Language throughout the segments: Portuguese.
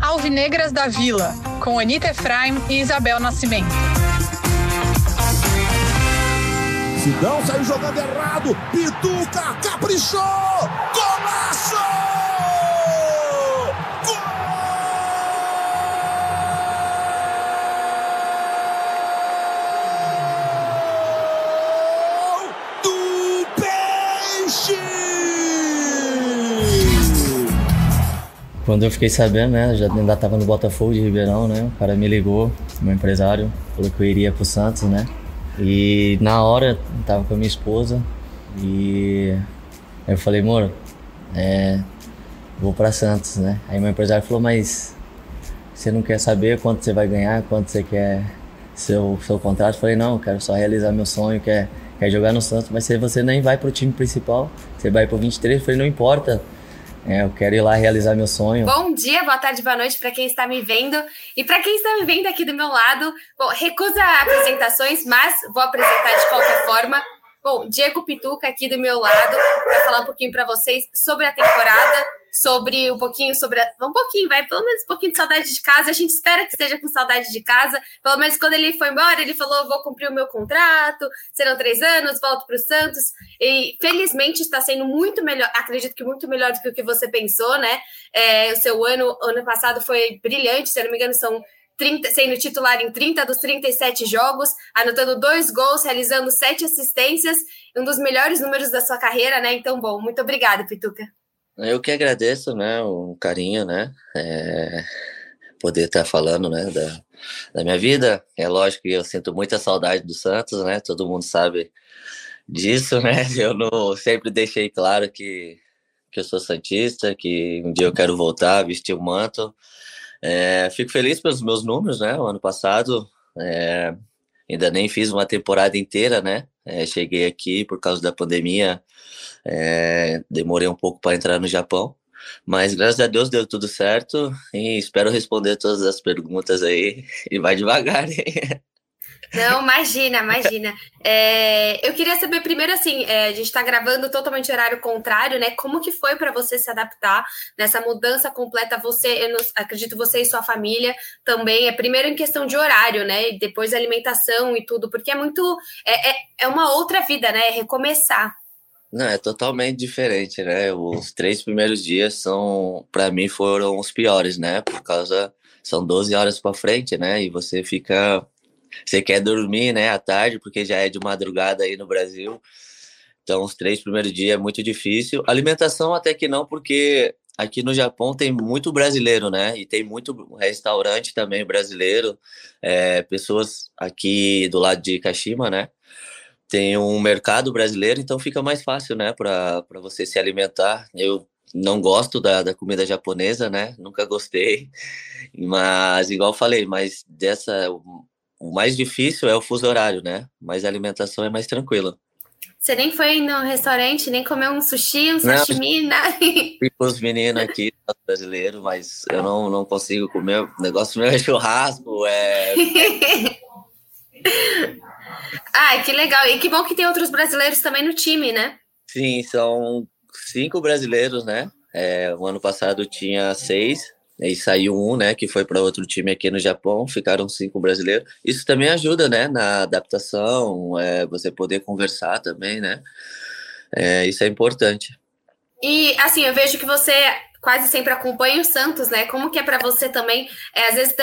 Alvinegras da Vila, com Anitta Efraim e Isabel Nascimento. Sidão saiu jogando errado. Pituca caprichou. Golaço! Quando eu fiquei sabendo, né, já ainda estava no Botafogo de Ribeirão, né, o cara me ligou, meu empresário, falou que eu iria pro Santos, né, e na hora tava com a minha esposa e eu falei, amor, é, vou para Santos, né, aí meu empresário falou, mas você não quer saber quanto você vai ganhar, quanto você quer seu, seu contrato? Eu falei, não, eu quero só realizar meu sonho, quer, quer jogar no Santos, mas você nem vai pro time principal, você vai pro 23, eu falei, não importa, é, eu quero ir lá realizar meu sonho. Bom dia, boa tarde, boa noite para quem está me vendo. E para quem está me vendo aqui do meu lado, bom, recusa apresentações, mas vou apresentar de qualquer forma. Bom, Diego Pituca aqui do meu lado para falar um pouquinho para vocês sobre a temporada, sobre um pouquinho sobre a, um pouquinho, vai pelo menos um pouquinho de saudade de casa. A gente espera que esteja com saudade de casa. Pelo menos quando ele foi embora, ele falou: vou cumprir o meu contrato, serão três anos, volto para o Santos. E felizmente está sendo muito melhor, acredito que muito melhor do que o que você pensou, né? É, o seu ano, ano passado foi brilhante, se eu não me engano, são 30, sendo titular em 30 dos 37 jogos, anotando dois gols, realizando sete assistências, um dos melhores números da sua carreira, né? Então, bom, muito obrigada, Pituca. Eu que agradeço, né, o carinho, né, é, poder estar falando, né, da, da minha vida. É lógico que eu sinto muita saudade do Santos, né, todo mundo sabe disso, né, eu não sempre deixei claro que, que eu sou santista, que um dia eu quero voltar, vestir o manto, é, fico feliz pelos meus números, né? O ano passado é, ainda nem fiz uma temporada inteira, né? É, cheguei aqui por causa da pandemia, é, demorei um pouco para entrar no Japão, mas graças a Deus deu tudo certo e espero responder todas as perguntas aí e vai devagar. Hein? Não, imagina, imagina. É, eu queria saber primeiro, assim, é, a gente está gravando totalmente horário contrário, né? Como que foi para você se adaptar nessa mudança completa? Você, eu acredito você e sua família também. É primeiro em questão de horário, né? E depois alimentação e tudo, porque é muito, é, é, é uma outra vida, né? É recomeçar. Não, é totalmente diferente, né? Os três primeiros dias são, para mim, foram os piores, né? Por causa são 12 horas para frente, né? E você fica você quer dormir, né, à tarde, porque já é de madrugada aí no Brasil. Então, os três primeiros dias é muito difícil. Alimentação até que não, porque aqui no Japão tem muito brasileiro, né? E tem muito restaurante também brasileiro. É, pessoas aqui do lado de Kashima, né? Tem um mercado brasileiro, então fica mais fácil, né, para você se alimentar. Eu não gosto da, da comida japonesa, né? Nunca gostei. Mas, igual falei, mas dessa o mais difícil é o fuso horário, né? Mas a alimentação é mais tranquila. Você nem foi no restaurante, nem comeu um sushi, um sashimi, nada? Fui com os meninos aqui, brasileiros, mas eu não, não consigo comer. O negócio meu é churrasco, é. Ai, que legal. E que bom que tem outros brasileiros também no time, né? Sim, são cinco brasileiros, né? É, o ano passado tinha seis, e saiu um, né, que foi para outro time aqui no Japão, ficaram cinco brasileiros. Isso também ajuda, né, na adaptação, é, você poder conversar também, né? É, isso é importante. E assim, eu vejo que você quase sempre acompanha o Santos, né? Como que é para você também? É, às vezes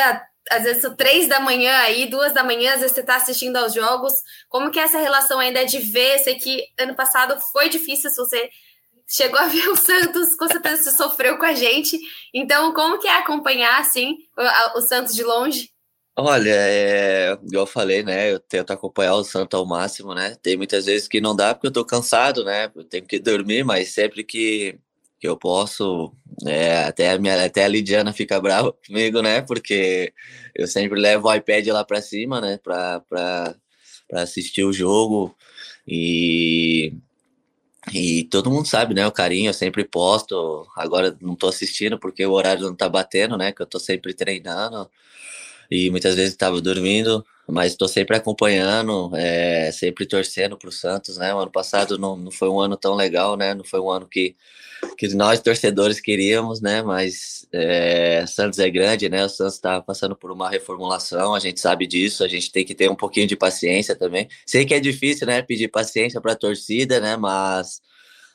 às vezes três da manhã aí, duas da manhã, às vezes você está assistindo aos jogos. Como que é essa relação ainda de ver? Sei que ano passado foi difícil se você chegou a ver o Santos, com certeza sofreu com a gente. Então, como que é acompanhar, assim, o, o Santos de longe? Olha, é, eu falei, né? Eu tento acompanhar o Santos ao máximo, né? Tem muitas vezes que não dá porque eu tô cansado, né? Eu tenho que dormir, mas sempre que, que eu posso, é, até, a minha, até a Lidiana fica brava comigo, né? Porque eu sempre levo o iPad lá para cima, né? Para assistir o jogo. E e todo mundo sabe, né? O carinho, eu sempre posto. Agora não tô assistindo porque o horário não tá batendo, né? Que eu tô sempre treinando. e muitas vezes estava dormindo, mas estou sempre acompanhando, é, sempre torcendo para o Santos, né? O ano passado não, não foi um ano tão legal, né? Não foi um ano que, que nós torcedores queríamos, né? Mas é, Santos é grande, né? O Santos está passando por uma reformulação, a gente sabe disso, a gente tem que ter um pouquinho de paciência também. Sei que é difícil, né? Pedir paciência para a torcida, né? Mas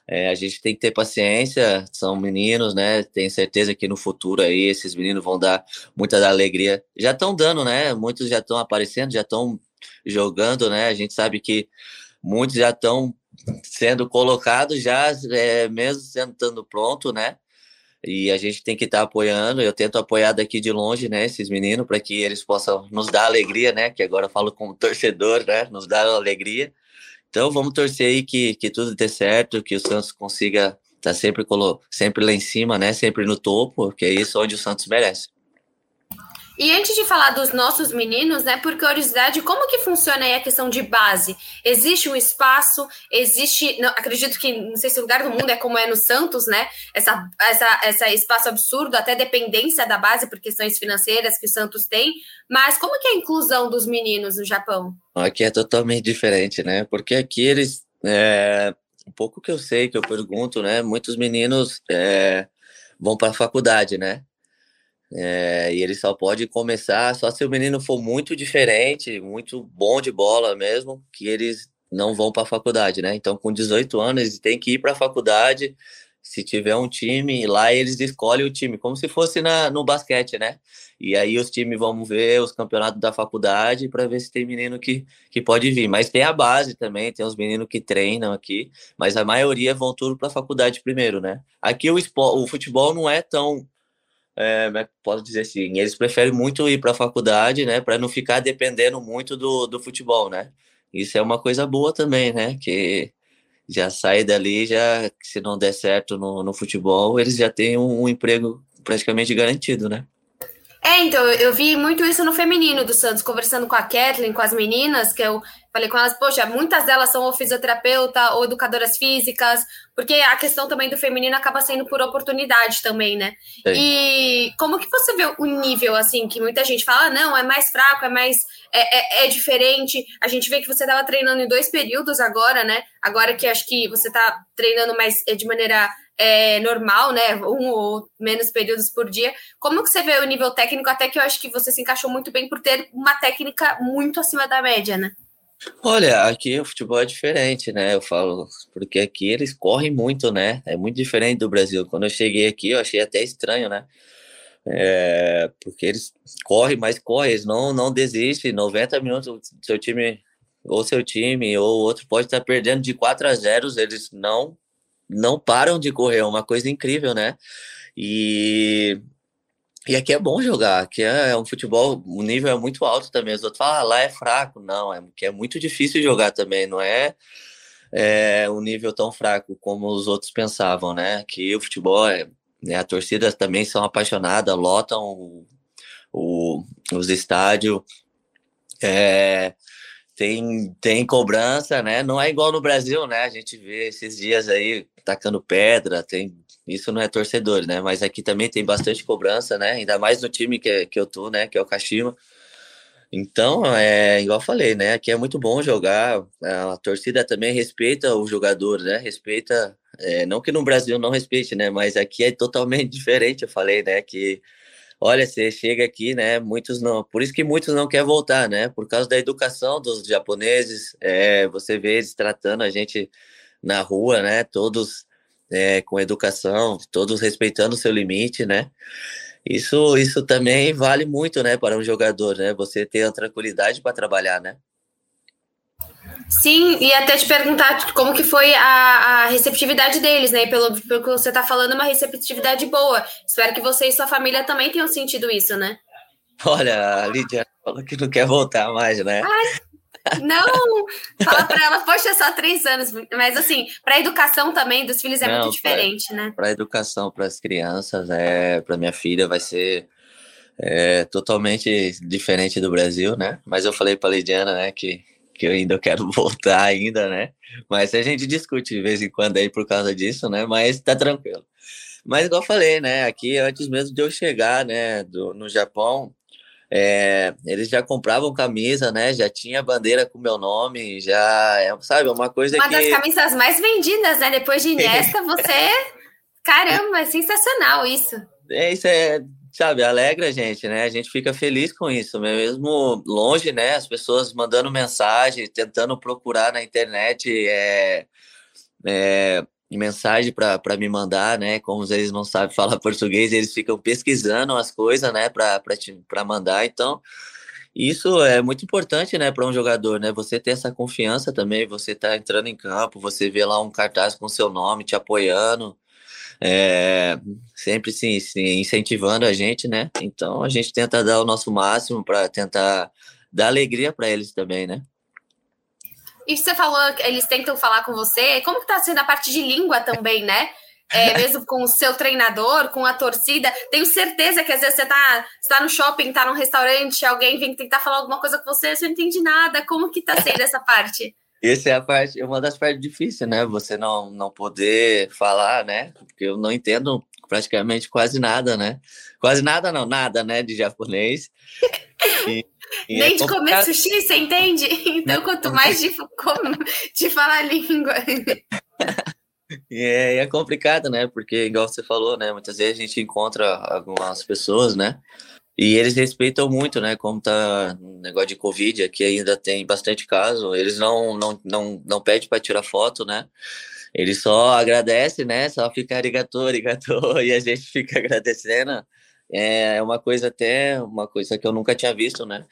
é, a gente tem que ter paciência, são meninos, né? Tenho certeza que no futuro aí esses meninos vão dar muita alegria. Já estão dando, né? Muitos já estão aparecendo, já estão jogando, né? A gente sabe que muitos já estão sendo colocados, já é, mesmo sendo pronto, né? E a gente tem que estar tá apoiando. Eu tento apoiar daqui de longe, né? Esses meninos, para que eles possam nos dar alegria, né? Que agora eu falo como torcedor, né? Nos dar alegria então vamos torcer aí que, que tudo dê certo, que o Santos consiga estar tá sempre, sempre lá em cima, né? Sempre no topo, que é isso onde o Santos merece. E antes de falar dos nossos meninos, né, por curiosidade, como que funciona aí a questão de base? Existe um espaço, existe, não, acredito que, não sei se o lugar do mundo é como é no Santos, né, essa, essa, essa espaço absurdo, até dependência da base por questões financeiras que o Santos tem, mas como que é a inclusão dos meninos no Japão? Aqui é totalmente diferente, né, porque aqui eles, é, um pouco que eu sei, que eu pergunto, né, muitos meninos é, vão para a faculdade, né, é, e ele só pode começar só se o menino for muito diferente, muito bom de bola mesmo, que eles não vão para a faculdade, né? Então, com 18 anos, eles têm que ir para a faculdade. Se tiver um time, lá eles escolhem o time, como se fosse na, no basquete, né? E aí os times vão ver os campeonatos da faculdade para ver se tem menino que, que pode vir. Mas tem a base também, tem os meninos que treinam aqui, mas a maioria vão tudo para a faculdade primeiro, né? Aqui o, o futebol não é tão é, é posso dizer assim, eles preferem muito ir para a faculdade, né, para não ficar dependendo muito do, do futebol, né? Isso é uma coisa boa também, né? Que já sai dali, já se não der certo no, no futebol, eles já têm um, um emprego praticamente garantido, né? É, então, eu vi muito isso no feminino do Santos, conversando com a Kathleen, com as meninas, que eu falei com elas, poxa, muitas delas são ou fisioterapeuta ou educadoras físicas, porque a questão também do feminino acaba sendo por oportunidade também, né? E como que você vê o nível, assim, que muita gente fala, ah, não, é mais fraco, é mais, é, é, é diferente, a gente vê que você estava treinando em dois períodos agora, né? Agora que acho que você está treinando mais é, de maneira é, normal, né? Um ou menos períodos por dia. Como que você vê o nível técnico? Até que eu acho que você se encaixou muito bem por ter uma técnica muito acima da média, né? Olha, aqui o futebol é diferente, né? Eu falo, porque aqui eles correm muito, né? É muito diferente do Brasil. Quando eu cheguei aqui, eu achei até estranho, né? É, porque eles correm, mas correm, eles não, não desistem. 90 minutos, seu time, ou seu time, ou outro pode estar perdendo de 4 a 0, eles não não param de correr, é uma coisa incrível, né? E, e aqui é bom jogar, aqui é, é um futebol, o nível é muito alto também. Os outros falam, ah, lá é fraco. Não, é que é muito difícil jogar também, não é, é um nível tão fraco como os outros pensavam, né? Que o futebol é. Né, a torcida também são apaixonadas, lotam o, o, os estádios. É, tem, tem cobrança, né? Não é igual no Brasil, né? A gente vê esses dias aí tacando pedra, tem isso não é torcedor, né? Mas aqui também tem bastante cobrança, né? Ainda mais no time que, que eu tô, né? Que é o Kashima. Então, é igual eu falei, né? Aqui é muito bom jogar. A torcida também respeita o jogador, né? Respeita, é, não que no Brasil não respeite, né? Mas aqui é totalmente diferente. Eu falei, né? Que olha, você chega aqui, né? Muitos não, por isso que muitos não querem voltar, né? Por causa da educação dos japoneses, é, você vê eles tratando a gente na rua, né? Todos é, com educação, todos respeitando o seu limite, né? Isso, isso também vale muito, né, para um jogador, né? Você ter a tranquilidade para trabalhar, né? Sim, e até te perguntar como que foi a, a receptividade deles, né? Pelo, pelo que você está falando, uma receptividade boa. Espero que você e sua família também tenham sentido isso, né? Olha, a Lídia falou que não quer voltar mais, né? Ai, não! Fala para ela, poxa, só três anos. Mas assim, para a educação também dos filhos é não, muito diferente, pra, né? Para a educação, para as crianças, é, para minha filha vai ser é, totalmente diferente do Brasil, né? Mas eu falei para a Lidiana, né, que que eu ainda quero voltar ainda, né? Mas a gente discute de vez em quando aí por causa disso, né? Mas tá tranquilo. Mas igual eu falei, né? Aqui antes mesmo de eu chegar, né, do, no Japão, é, eles já compravam camisa, né? Já tinha bandeira com meu nome, já, é, sabe, uma coisa uma que... Uma das camisas mais vendidas, né? Depois de Iniesta, você... Caramba, é sensacional isso. É, isso é, sabe, alegra a gente, né? A gente fica feliz com isso, mesmo longe, né? As pessoas mandando mensagem, tentando procurar na internet é, é, mensagem para me mandar, né? Como eles não sabem falar português, eles ficam pesquisando as coisas, né? Para mandar. Então, isso é muito importante, né, para um jogador, né? Você ter essa confiança também, você tá entrando em campo, você vê lá um cartaz com seu nome te apoiando, é, sempre se, incentivando a gente, né? Então a gente tenta dar o nosso máximo para tentar dar alegria para eles também, né? E você falou que eles tentam falar com você, como que tá sendo a parte de língua também, né? É, mesmo com o seu treinador, com a torcida. Tenho certeza que às vezes você tá, você tá no shopping, tá num restaurante, alguém vem tentar falar alguma coisa com você, você não entende nada. Como que tá sendo essa parte? Essa é a parte, uma das partes difíceis, né? Você não, não poder falar, né? Porque eu não entendo praticamente quase nada, né? Quase nada não, nada, né? De japonês. E, e Nem é de comer sushi, você entende? Então, quanto mais de, de falar a língua. E é, é, complicado, né? Porque, igual você falou, né? Muitas vezes a gente encontra algumas pessoas, né? E eles respeitam muito, né? Como tá o negócio de Covid, aqui ainda tem bastante caso. Eles não, não, não, não pedem para tirar foto, né? Eles só agradecem, né? Só fica arigatô, arigatô, e a gente fica agradecendo. É uma coisa até, uma coisa que eu nunca tinha visto, né?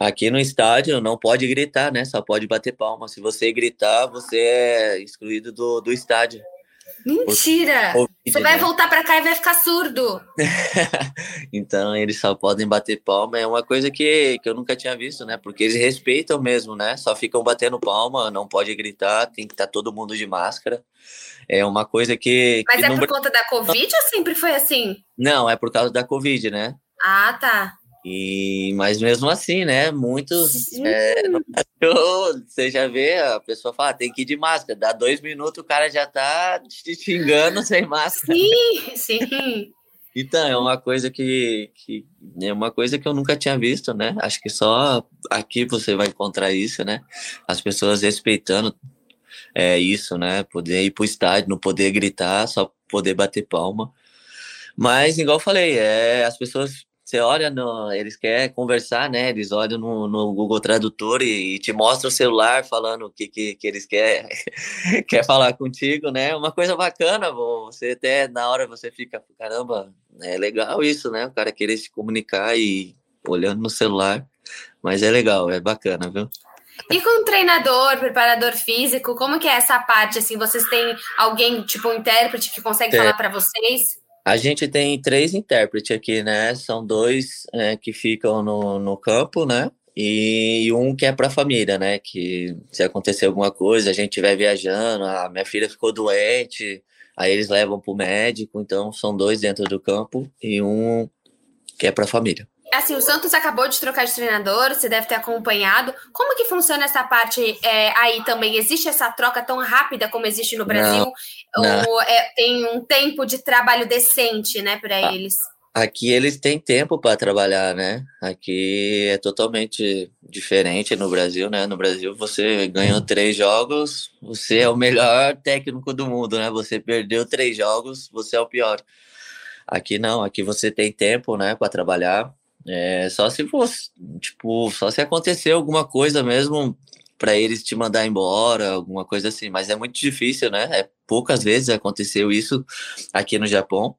Aqui no estádio não pode gritar, né? Só pode bater palma. Se você gritar, você é excluído do, do estádio. Mentira! Você vai né? voltar para cá e vai ficar surdo. então eles só podem bater palma. É uma coisa que, que eu nunca tinha visto, né? Porque eles respeitam mesmo, né? Só ficam batendo palma, não pode gritar, tem que estar tá todo mundo de máscara. É uma coisa que. Mas que é por conta da Covid ou sempre foi assim? Não, é por causa da Covid, né? Ah, tá. E, mas mesmo assim, né? Muitos. É, você já vê, a pessoa fala, ah, tem que ir de máscara. Dá dois minutos, o cara já tá te xingando sem máscara. Sim, sim. Então, é uma coisa que, que é uma coisa que eu nunca tinha visto, né? Acho que só aqui você vai encontrar isso, né? As pessoas respeitando é, isso, né? Poder ir pro estádio, não poder gritar, só poder bater palma. Mas, igual eu falei, é, as pessoas você olha, no, eles querem conversar, né? Eles olham no, no Google Tradutor e, e, te mostram o celular falando o que, que, que eles querem quer falar contigo, né? Uma coisa bacana, você até na hora você fica, caramba, é legal isso, né? O cara querer se comunicar e olhando no celular, mas é legal, é bacana, viu? E com treinador, preparador físico, como que é essa parte? Assim, vocês têm alguém, tipo um intérprete que consegue é. falar para vocês? A gente tem três intérpretes aqui, né? São dois é, que ficam no, no campo, né? E um que é para a família, né? Que se acontecer alguma coisa, a gente estiver viajando, a minha filha ficou doente, aí eles levam para o médico. Então, são dois dentro do campo e um que é para a família. Assim, o Santos acabou de trocar de treinador, você deve ter acompanhado. Como que funciona essa parte é, aí também? Existe essa troca tão rápida como existe no Brasil? Não, Ou é, tem um tempo de trabalho decente, né, para ah, eles? Aqui eles têm tempo para trabalhar, né? Aqui é totalmente diferente no Brasil, né? No Brasil você ganhou três jogos, você é o melhor técnico do mundo, né? Você perdeu três jogos, você é o pior. Aqui não, aqui você tem tempo, né, para trabalhar é, só se fosse, tipo, só se acontecer alguma coisa mesmo para eles te mandar embora, alguma coisa assim, mas é muito difícil, né? É, poucas vezes aconteceu isso aqui no Japão.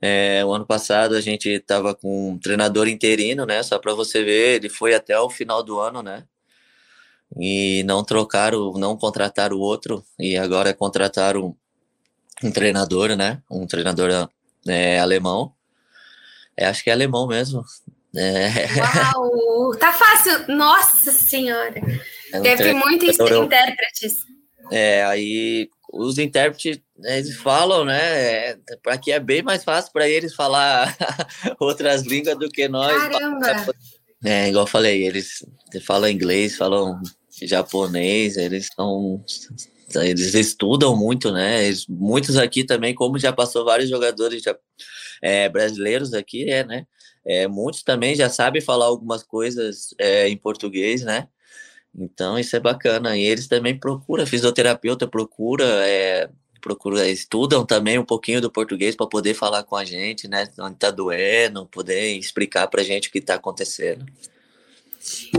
É, o ano passado a gente estava com um treinador interino, né? Só para você ver, ele foi até o final do ano, né? E não trocaram, não contrataram o outro, e agora contrataram um treinador, né? Um treinador é, alemão. É, acho que é alemão mesmo. É. Uau! Tá fácil! Nossa Senhora! É um Deve ter muitos intérpretes. É, aí os intérpretes eles falam, né? É, para que é bem mais fácil para eles falar outras línguas do que nós. Caramba! É, igual eu falei, eles falam inglês, falam japonês, eles são eles estudam muito, né? Eles, muitos aqui também, como já passou vários jogadores já, é, brasileiros aqui, é, né? É, muitos também já sabem falar algumas coisas é, em português, né? Então isso é bacana. E eles também procuram, fisioterapeuta procura, é, procura, estudam também um pouquinho do português para poder falar com a gente, né? Onde tá doendo, poder explicar para a gente o que está acontecendo.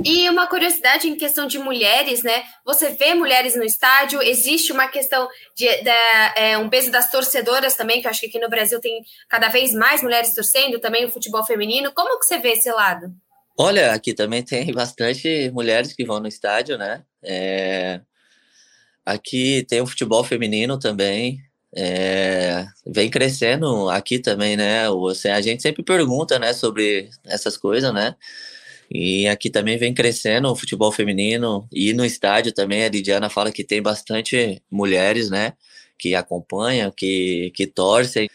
E uma curiosidade em questão de mulheres, né? Você vê mulheres no estádio, existe uma questão de, de é, um peso das torcedoras também, que eu acho que aqui no Brasil tem cada vez mais mulheres torcendo, também o futebol feminino. Como que você vê esse lado? Olha, aqui também tem bastante mulheres que vão no estádio, né? É... Aqui tem o futebol feminino também. É... Vem crescendo aqui também, né? Você, a gente sempre pergunta, né, sobre essas coisas, né? E aqui também vem crescendo o futebol feminino e no estádio também a Lidiana fala que tem bastante mulheres, né, que acompanham, que, que torcem.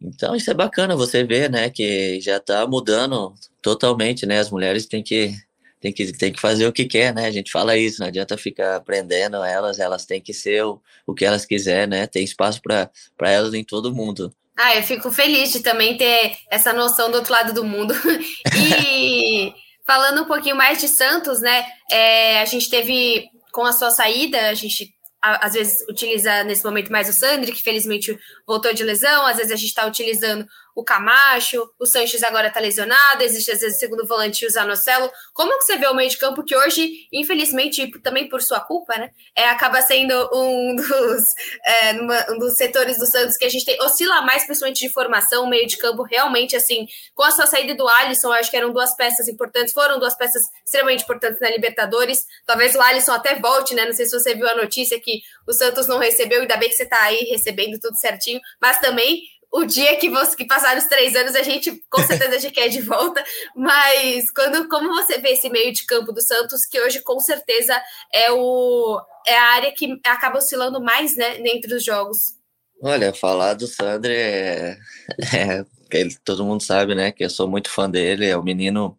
Então isso é bacana você ver, né, que já está mudando totalmente, né? As mulheres têm que tem que, tem que fazer o que quer, né? A gente fala isso, não adianta ficar aprendendo elas, elas têm que ser o, o que elas quiserem, né? Tem espaço para elas em todo mundo. Ah, eu fico feliz de também ter essa noção do outro lado do mundo. e Falando um pouquinho mais de Santos, né? É, a gente teve, com a sua saída, a gente às vezes utiliza nesse momento mais o Sandri, que felizmente voltou de lesão, às vezes a gente está utilizando o Camacho, o Sanches agora está lesionado, existe às vezes o segundo volante o Zanocelo. Como que você vê o meio de campo que hoje, infelizmente, também por sua culpa, né, é, acaba sendo um dos, é, numa, um dos setores do Santos que a gente tem, oscila mais, principalmente de formação, o meio de campo realmente, assim, com a sua saída do Alisson, acho que eram duas peças importantes, foram duas peças extremamente importantes na Libertadores, talvez o Alisson até volte, né, não sei se você viu a notícia que o Santos não recebeu, ainda bem que você está aí recebendo tudo certinho, mas também o dia que você que passar os três anos, a gente com certeza já quer de volta. Mas quando como você vê esse meio de campo do Santos, que hoje com certeza é o é a área que acaba oscilando mais, né, entre os jogos. Olha, falar do Sandro é, é ele, todo mundo sabe, né, que eu sou muito fã dele, é um menino,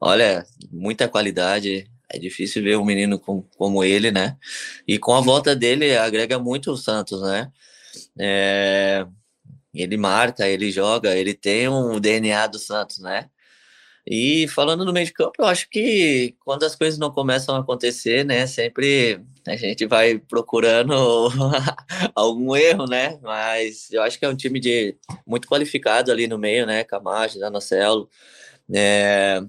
olha, muita qualidade, é difícil ver um menino com, como ele, né? E com a volta dele agrega muito o Santos, né? É, ele marca, ele joga, ele tem um DNA do Santos, né? E falando no meio de campo, eu acho que quando as coisas não começam a acontecer, né, sempre a gente vai procurando algum erro, né? Mas eu acho que é um time de muito qualificado ali no meio, né? Camacho, Danocelo, é,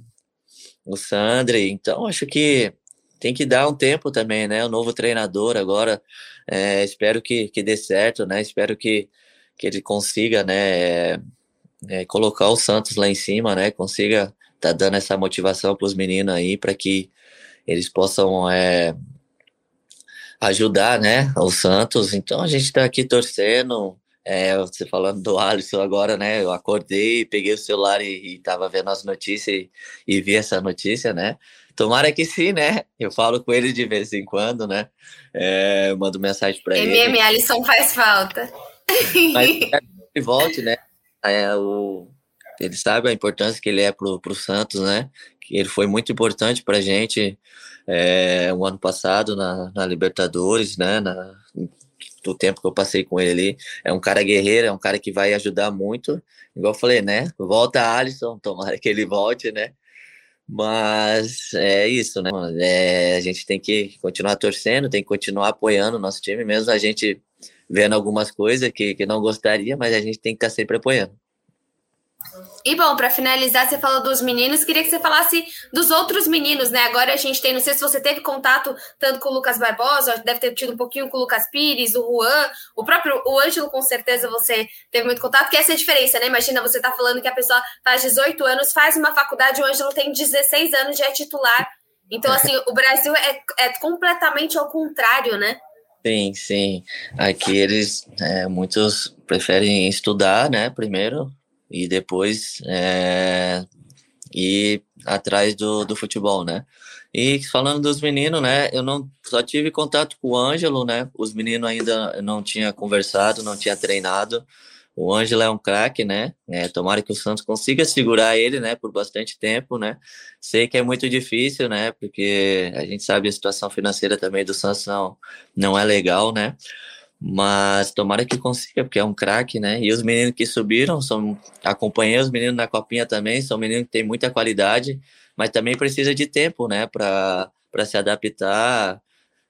o Sandri. Então, acho que tem que dar um tempo também, né? O novo treinador agora, é, espero que, que dê certo, né? Espero que que ele consiga, né, é, colocar o Santos lá em cima, né, consiga tá dando essa motivação para os meninos aí, para que eles possam é, ajudar, né, o Santos. Então a gente está aqui torcendo. É, você falando do Alisson agora, né? Eu acordei, peguei o celular e, estava vendo as notícias e, e, vi essa notícia, né? Tomara que sim, né? Eu falo com ele de vez em quando, né? É, mando mensagem para ele. MM Alisson faz falta. Mas que volte, né? É, o, ele sabe a importância que ele é pro, pro Santos, né? Que ele foi muito importante pra gente é, o ano passado na, na Libertadores, né? Na, do tempo que eu passei com ele ali. É um cara guerreiro, é um cara que vai ajudar muito. Igual eu falei, né? Volta Alisson, tomara que ele volte, né? Mas é isso, né? É, a gente tem que continuar torcendo, tem que continuar apoiando o nosso time, mesmo a gente vendo algumas coisas que, que não gostaria, mas a gente tem que estar tá sempre apoiando. E bom, para finalizar, você falou dos meninos, queria que você falasse dos outros meninos, né? Agora a gente tem, não sei se você teve contato tanto com o Lucas Barbosa, deve ter tido um pouquinho com o Lucas Pires, o Juan, o próprio o Ângelo, com certeza você teve muito contato, que essa é a diferença, né? Imagina você tá falando que a pessoa faz 18 anos, faz uma faculdade, o Ângelo tem 16 anos, já é titular. Então, assim, o Brasil é, é completamente ao contrário, né? Sim, sim. Aqui eles, é, muitos preferem estudar, né, primeiro, e depois é, ir atrás do, do futebol, né. E falando dos meninos, né, eu não só tive contato com o Ângelo, né, os meninos ainda não tinha conversado, não tinha treinado, o Ângelo é um craque, né? É, tomara que o Santos consiga segurar ele, né, por bastante tempo, né? Sei que é muito difícil, né? Porque a gente sabe a situação financeira também do Santos não, não é legal, né? Mas tomara que consiga, porque é um craque, né? E os meninos que subiram, são, acompanhei os meninos na copinha também, são meninos que têm muita qualidade, mas também precisa de tempo, né? Para se adaptar,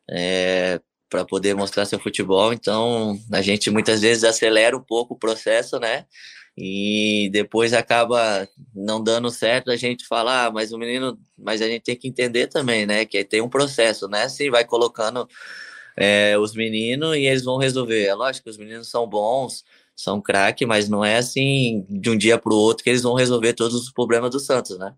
é, para poder mostrar seu futebol. Então, a gente muitas vezes acelera um pouco o processo, né? E depois acaba não dando certo, a gente fala, ah, mas o menino, mas a gente tem que entender também, né? Que tem um processo, né? Sim, vai colocando é, os meninos e eles vão resolver. É lógico que os meninos são bons, são craque, mas não é assim de um dia para o outro que eles vão resolver todos os problemas do Santos, né?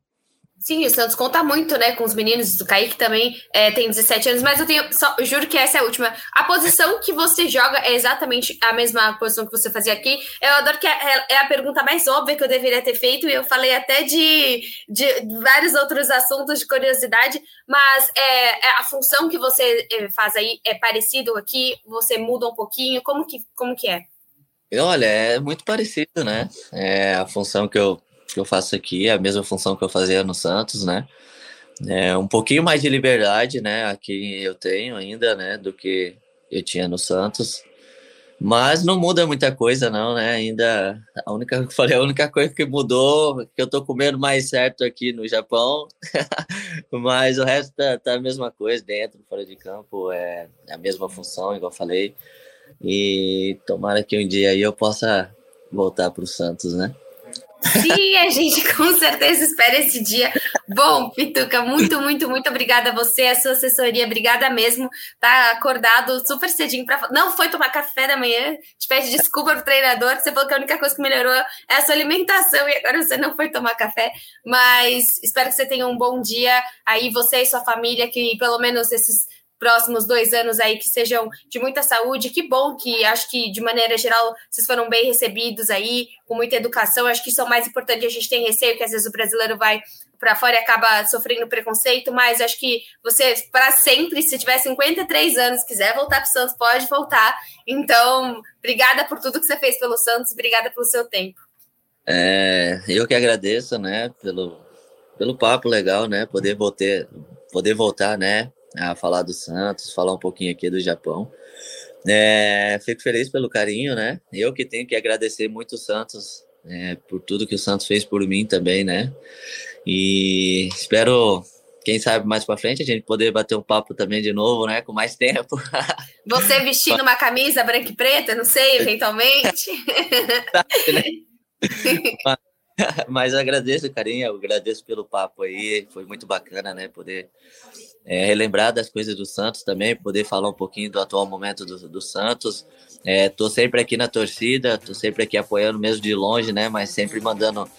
Sim, o Santos conta muito, né, com os meninos. O Kaique também é, tem 17 anos, mas eu tenho. Só, juro que essa é a última. A posição que você joga é exatamente a mesma posição que você fazia aqui. Eu adoro que é, é a pergunta mais óbvia que eu deveria ter feito, e eu falei até de, de vários outros assuntos de curiosidade, mas é, é, a função que você é, faz aí é parecido aqui? Você muda um pouquinho? Como que, como que é? Olha, é muito parecido, né? É a função que eu que eu faço aqui, é a mesma função que eu fazia no Santos, né? É um pouquinho mais de liberdade, né? Aqui eu tenho ainda, né? Do que eu tinha no Santos. Mas não muda muita coisa, não, né? Ainda a única falei, a única coisa que mudou, que eu tô comendo mais certo aqui no Japão, mas o resto tá, tá, a mesma coisa, dentro, fora de campo, é a mesma função, igual falei. E tomara que um dia aí eu possa voltar para o Santos, né? Sim, a gente com certeza espera esse dia. Bom, Pituca, muito, muito, muito obrigada a você, a sua assessoria, obrigada mesmo. Tá acordado super cedinho para não foi tomar café da manhã. Te pede desculpa pro treinador, você falou que a única coisa que melhorou é a sua alimentação e agora você não foi tomar café, mas espero que você tenha um bom dia aí você e sua família que pelo menos esses próximos dois anos aí que sejam de muita saúde. Que bom que acho que, de maneira geral, vocês foram bem recebidos aí, com muita educação. Acho que isso é o mais importante. A gente tem receio que às vezes o brasileiro vai para fora e acaba sofrendo preconceito, mas acho que você, para sempre, se tiver 53 anos, quiser voltar para o Santos, pode voltar. Então, obrigada por tudo que você fez pelo Santos, obrigada pelo seu tempo. É, eu que agradeço, né, pelo, pelo papo legal, né, poder voltar, poder voltar, né, a falar do Santos, falar um pouquinho aqui do Japão. É, fico feliz pelo carinho, né? Eu que tenho que agradecer muito o Santos é, por tudo que o Santos fez por mim também, né? E espero, quem sabe mais para frente, a gente poder bater um papo também de novo, né? Com mais tempo. Você vestindo uma camisa branca e preta, não sei, eventualmente. mas, mas agradeço, carinho, agradeço pelo papo aí, foi muito bacana, né? Poder é, relembrar das coisas do Santos também, poder falar um pouquinho do atual momento do, do Santos. É, tô sempre aqui na torcida, tô sempre aqui apoiando mesmo de longe, né? Mas sempre mandando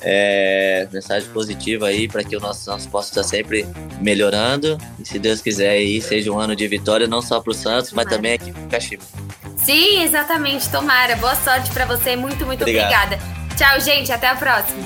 é, mensagem positiva aí para que o nosso Santos possa estar sempre melhorando. E se Deus quiser aí, seja um ano de vitória, não só para o Santos, mas também aqui para o Caxiba. Sim, exatamente. Tomara. Boa sorte para você. Muito, muito Obrigado. obrigada. Tchau, gente. Até a próxima.